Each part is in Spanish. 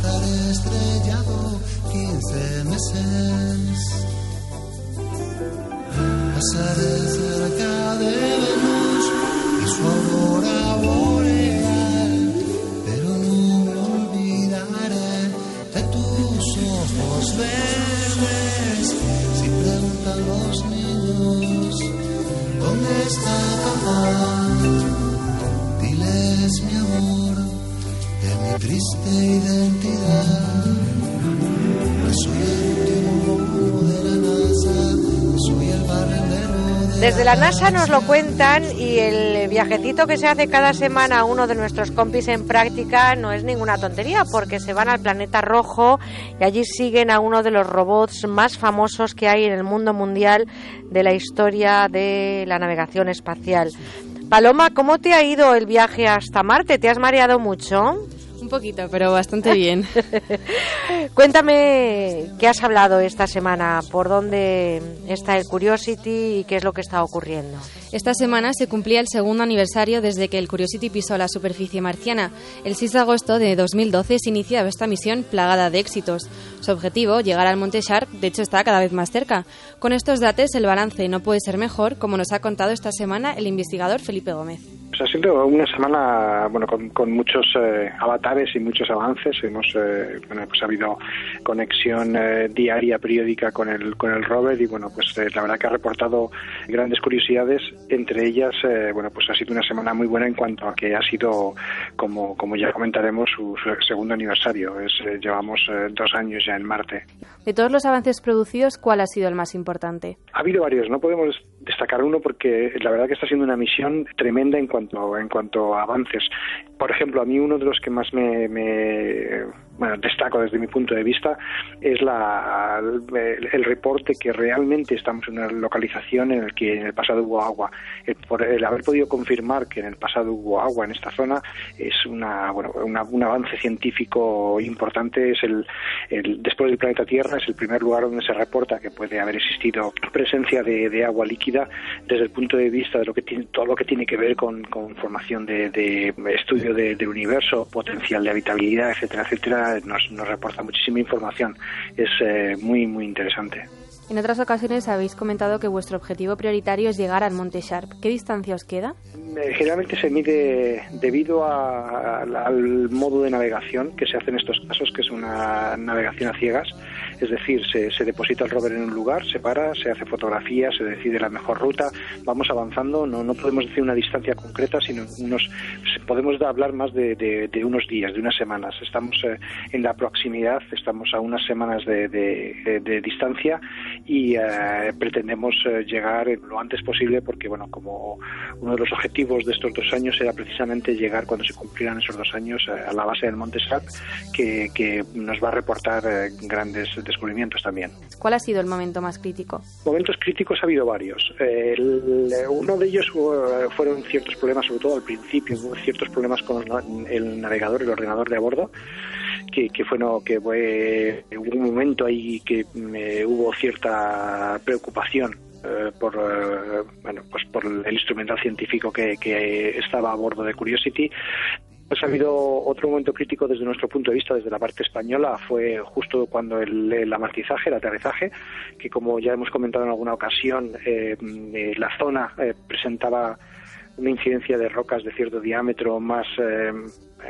estaré estrellado 15 meses. Pasaré cerca de Venus y su aurora boreal, pero no me olvidaré de tus ojos verdes. Si preguntan los niños, ¿dónde está papá? Diles mi amor triste identidad. Que soy el último de la NASA, que soy el barrendero de Desde la NASA nos lo cuentan y el viajecito que se hace cada semana a uno de nuestros compis en práctica no es ninguna tontería porque se van al planeta rojo y allí siguen a uno de los robots más famosos que hay en el mundo mundial de la historia de la navegación espacial. Paloma, ¿cómo te ha ido el viaje hasta Marte? ¿Te has mareado mucho? Un poquito, pero bastante bien. Cuéntame qué has hablado esta semana, por dónde está el Curiosity y qué es lo que está ocurriendo. Esta semana se cumplía el segundo aniversario desde que el Curiosity pisó la superficie marciana. El 6 de agosto de 2012 se iniciaba esta misión plagada de éxitos. Su objetivo, llegar al Monte Sharp, de hecho está cada vez más cerca. Con estos datos el balance no puede ser mejor, como nos ha contado esta semana el investigador Felipe Gómez. Pues ha sido una semana bueno con, con muchos eh, avatares y muchos avances. Hemos eh, bueno pues ha habido conexión eh, diaria periódica con el con el rover y bueno pues eh, la verdad que ha reportado grandes curiosidades. Entre ellas eh, bueno pues ha sido una semana muy buena en cuanto a que ha sido como como ya comentaremos su, su segundo aniversario. Es llevamos dos años ya en Marte. De todos los avances producidos, ¿cuál ha sido el más importante? Ha habido varios, no podemos destacar uno porque la verdad que está siendo una misión tremenda en cuanto en cuanto a avances. Por ejemplo, a mí uno de los que más me, me bueno, destaco desde mi punto de vista es la, el, reporte que realmente estamos en una localización en el que en el pasado hubo agua. El, por el haber podido confirmar que en el pasado hubo agua en esta zona es una, bueno, una, un avance científico importante. Es el, el, después del planeta Tierra es el primer lugar donde se reporta que puede haber existido presencia de, de agua líquida desde el punto de vista de lo que tiene, todo lo que tiene que ver con, con formación de, de estudio de, del universo, potencial de habitabilidad, etcétera, etcétera, nos, nos reporta muchísima información. Es eh, muy, muy interesante. En otras ocasiones habéis comentado que vuestro objetivo prioritario es llegar al Monte Sharp. ¿Qué distancia os queda? Eh, generalmente se mide debido a, a, al modo de navegación que se hace en estos casos, que es una navegación a ciegas. Es decir, se, deposita el rover en un lugar, se para, se hace fotografía, se decide la mejor ruta, vamos avanzando, no, no podemos decir una distancia concreta, sino unos, podemos hablar más de, unos días, de unas semanas. Estamos eh, en la proximidad, estamos a unas semanas de, de distancia y eh, pretendemos eh, llegar lo antes posible porque, bueno, como uno de los objetivos de estos dos años era precisamente llegar cuando se cumplieran esos dos años eh, a la base del Monte Sharp, que, que nos va a reportar grandes descubrimientos también. ¿Cuál ha sido el momento más crítico? Momentos críticos ha habido varios. El, uno de ellos fueron ciertos problemas, sobre todo al principio, hubo ciertos problemas con el navegador, el ordenador de a bordo, que, que fue no, que fue hubo un momento ahí que eh, hubo cierta preocupación eh, por eh, bueno pues por el instrumental científico que, que estaba a bordo de Curiosity pues ha habido otro momento crítico desde nuestro punto de vista, desde la parte española, fue justo cuando el, el amartizaje, el aterrizaje, que como ya hemos comentado en alguna ocasión, eh, la zona eh, presentaba una incidencia de rocas de cierto diámetro más eh,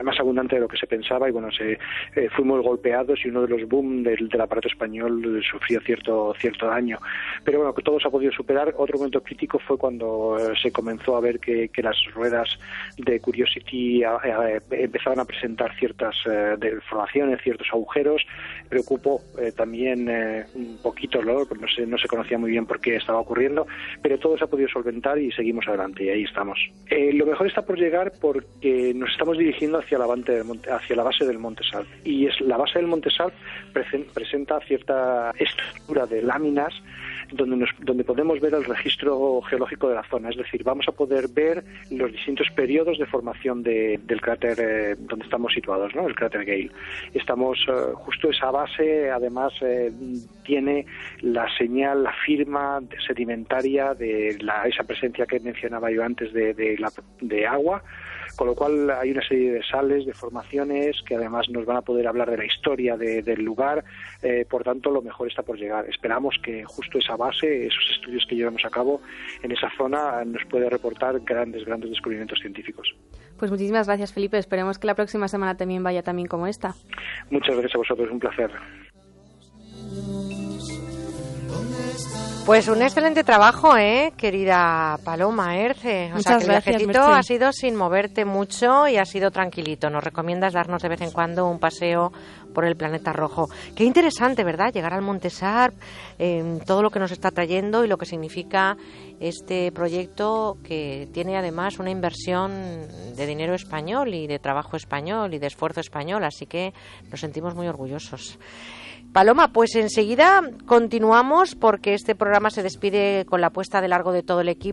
más abundante de lo que se pensaba y bueno se eh, fuimos golpeados y uno de los boom del, del, aparato español sufrió cierto cierto daño. Pero bueno que todo se ha podido superar. Otro momento crítico fue cuando eh, se comenzó a ver que, que, las ruedas de Curiosity eh, empezaban a presentar ciertas deformaciones ciertos agujeros. Preocupó también un poquito ¿no? no se no se conocía muy bien por qué estaba ocurriendo pero todo se ha podido solventar y seguimos adelante y ahí estamos. Lo mejor está por llegar porque nos estamos dirigiendo hacia la, monte, hacia la base del Monte Salp. Y es, la base del Monte Salp presenta cierta estructura de láminas donde, nos, donde podemos ver el registro geológico de la zona. Es decir, vamos a poder ver los distintos periodos de formación de, del cráter eh, donde estamos situados, ¿no? el cráter Gale. Estamos eh, justo esa base, además, eh, tiene la señal, la firma sedimentaria de la, esa presencia que mencionaba yo antes de, la, de agua con lo cual hay una serie de sales, de formaciones que además nos van a poder hablar de la historia de, del lugar, eh, por tanto lo mejor está por llegar. Esperamos que justo esa base, esos estudios que llevamos a cabo en esa zona nos puede reportar grandes, grandes descubrimientos científicos. Pues muchísimas gracias, Felipe. Esperemos que la próxima semana también vaya también como esta. Muchas gracias a vosotros, un placer. Pues un excelente trabajo, ¿eh? querida Paloma Erce. O sea, que el viajecito ha sido sin moverte mucho y ha sido tranquilito. Nos recomiendas darnos de vez en cuando un paseo por el planeta rojo. Qué interesante, ¿verdad? Llegar al Monte Sarp, eh, todo lo que nos está trayendo y lo que significa este proyecto que tiene además una inversión de dinero español y de trabajo español y de esfuerzo español. Así que nos sentimos muy orgullosos. Paloma, pues enseguida continuamos porque este programa se despide con la puesta de largo de todo el equipo.